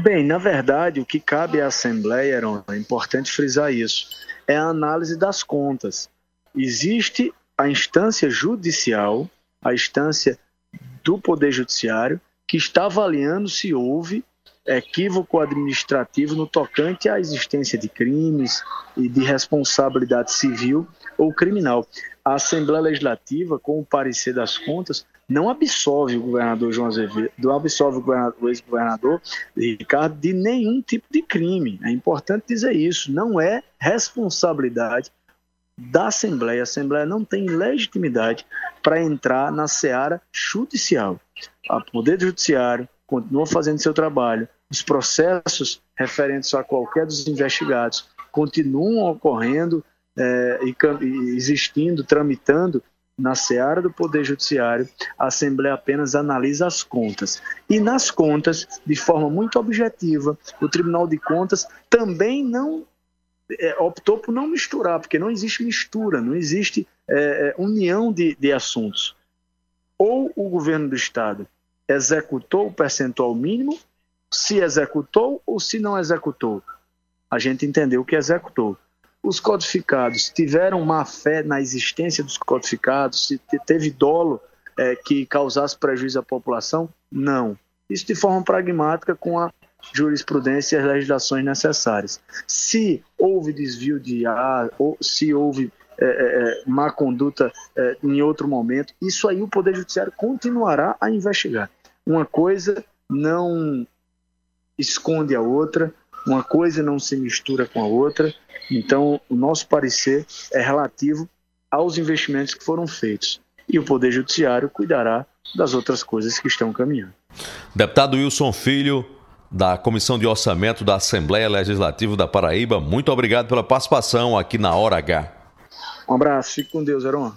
Bem, na verdade, o que cabe à Assembleia, Aaron, é importante frisar isso, é a análise das contas. Existe a instância judicial, a instância do Poder Judiciário, que está avaliando se houve equívoco administrativo no tocante à existência de crimes e de responsabilidade civil ou criminal. A Assembleia Legislativa, com o parecer das contas, não absolve o governador João Azevedo, não absolve o ex-governador Ricardo de nenhum tipo de crime. É importante dizer isso. Não é responsabilidade da Assembleia. A Assembleia não tem legitimidade para entrar na seara judicial. O Poder Judiciário continua fazendo seu trabalho. Os processos referentes a qualquer dos investigados continuam ocorrendo é, e, existindo, tramitando na seara do Poder Judiciário, a Assembleia apenas analisa as contas. E nas contas, de forma muito objetiva, o Tribunal de Contas também não é, optou por não misturar, porque não existe mistura, não existe é, é união de, de assuntos. Ou o governo do Estado executou o percentual mínimo, se executou ou se não executou. A gente entendeu que executou os codificados tiveram má fé na existência dos codificados, se teve dolo é, que causasse prejuízo à população? Não. Isso de forma pragmática com a jurisprudência e as legislações necessárias. Se houve desvio de ar, ou se houve é, é, é má conduta é, em outro momento, isso aí o Poder Judiciário continuará a investigar. Uma coisa não esconde a outra, uma coisa não se mistura com a outra. Então, o nosso parecer é relativo aos investimentos que foram feitos. E o Poder Judiciário cuidará das outras coisas que estão caminhando. Deputado Wilson Filho, da Comissão de Orçamento da Assembleia Legislativa da Paraíba, muito obrigado pela participação aqui na Hora H. Um abraço, fique com Deus, Heron.